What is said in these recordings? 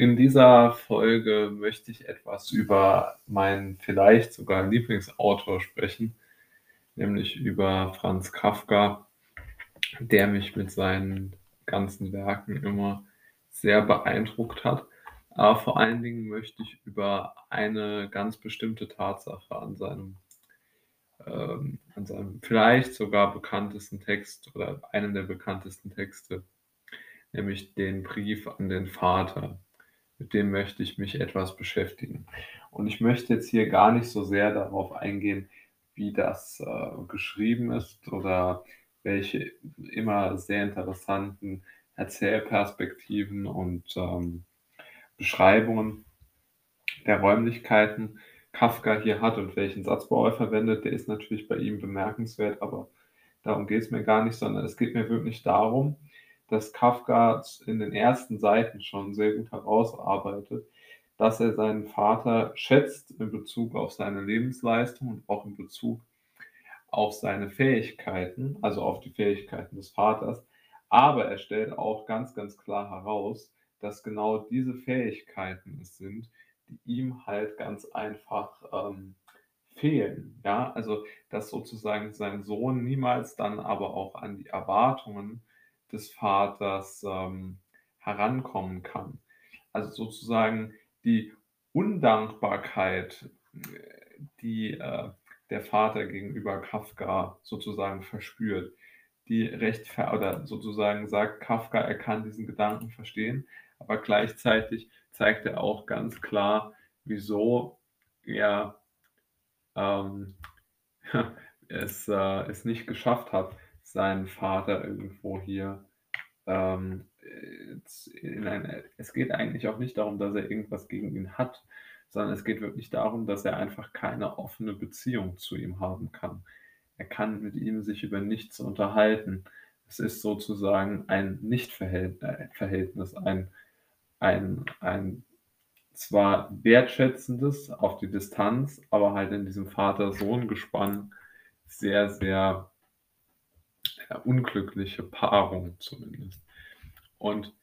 In dieser Folge möchte ich etwas über meinen vielleicht sogar Lieblingsautor sprechen, nämlich über Franz Kafka, der mich mit seinen ganzen Werken immer sehr beeindruckt hat. Aber vor allen Dingen möchte ich über eine ganz bestimmte Tatsache an seinem, ähm, an seinem vielleicht sogar bekanntesten Text oder einem der bekanntesten Texte, nämlich den Brief an den Vater. Mit dem möchte ich mich etwas beschäftigen. Und ich möchte jetzt hier gar nicht so sehr darauf eingehen, wie das äh, geschrieben ist oder welche immer sehr interessanten Erzählperspektiven und ähm, Beschreibungen der Räumlichkeiten Kafka hier hat und welchen Satzbau er verwendet, der ist natürlich bei ihm bemerkenswert, aber darum geht es mir gar nicht, sondern es geht mir wirklich darum, dass Kafka in den ersten Seiten schon sehr gut herausarbeitet, dass er seinen Vater schätzt in Bezug auf seine Lebensleistung und auch in Bezug auf seine Fähigkeiten, also auf die Fähigkeiten des Vaters. Aber er stellt auch ganz, ganz klar heraus, dass genau diese Fähigkeiten es sind, die ihm halt ganz einfach ähm, fehlen. Ja, also dass sozusagen sein Sohn niemals dann aber auch an die Erwartungen des Vaters ähm, herankommen kann. Also sozusagen die Undankbarkeit, die äh, der Vater gegenüber Kafka sozusagen verspürt, die recht oder sozusagen sagt, Kafka, er kann diesen Gedanken verstehen, aber gleichzeitig zeigt er auch ganz klar, wieso er ähm, es, äh, es nicht geschafft hat, seinen Vater irgendwo hier ähm, in ein, es geht eigentlich auch nicht darum, dass er irgendwas gegen ihn hat, sondern es geht wirklich darum, dass er einfach keine offene Beziehung zu ihm haben kann. Er kann mit ihm sich über nichts unterhalten. Es ist sozusagen ein Nichtverhältnis, ein ein, ein zwar wertschätzendes auf die Distanz, aber halt in diesem Vater-Sohn-Gespann sehr, sehr ja, unglückliche Paarung zumindest. Und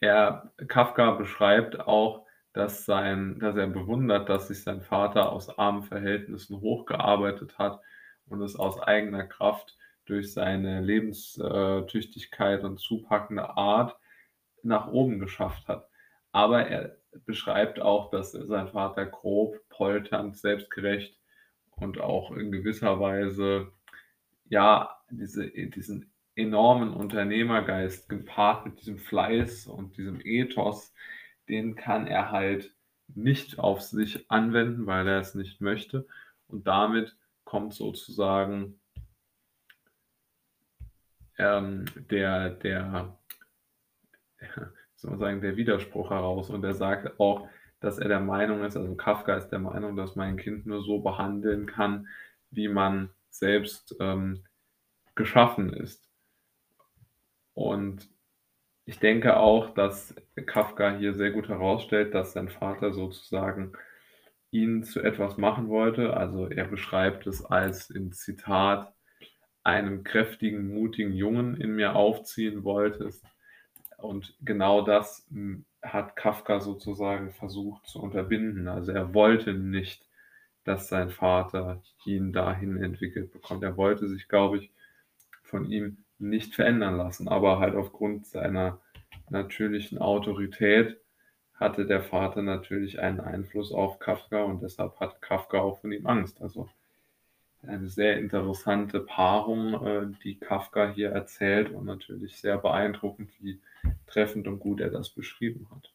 er, Kafka beschreibt auch, dass, sein, dass er bewundert, dass sich sein Vater aus armen Verhältnissen hochgearbeitet hat und es aus eigener Kraft durch seine Lebenstüchtigkeit und zupackende Art nach oben geschafft hat. Aber er beschreibt auch, dass sein Vater grob, polternd, selbstgerecht und auch in gewisser Weise, ja, diese, diesen enormen Unternehmergeist gepaart mit diesem Fleiß und diesem Ethos, den kann er halt nicht auf sich anwenden, weil er es nicht möchte. Und damit kommt sozusagen ähm, der, der soll man sagen, der Widerspruch heraus. Und er sagt auch, dass er der Meinung ist, also Kafka ist der Meinung, dass mein Kind nur so behandeln kann, wie man selbst ähm, geschaffen ist. Und ich denke auch, dass Kafka hier sehr gut herausstellt, dass sein Vater sozusagen ihn zu etwas machen wollte. Also er beschreibt es als im Zitat einen kräftigen, mutigen Jungen in mir aufziehen wollte. Und genau das hm, hat Kafka sozusagen versucht zu unterbinden. Also er wollte nicht, dass sein Vater ihn dahin entwickelt bekommt. Er wollte sich, glaube ich, von ihm nicht verändern lassen. Aber halt aufgrund seiner natürlichen Autorität hatte der Vater natürlich einen Einfluss auf Kafka und deshalb hat Kafka auch von ihm Angst. Also eine sehr interessante Paarung, äh, die Kafka hier erzählt und natürlich sehr beeindruckend, wie treffend und gut er das beschrieben hat.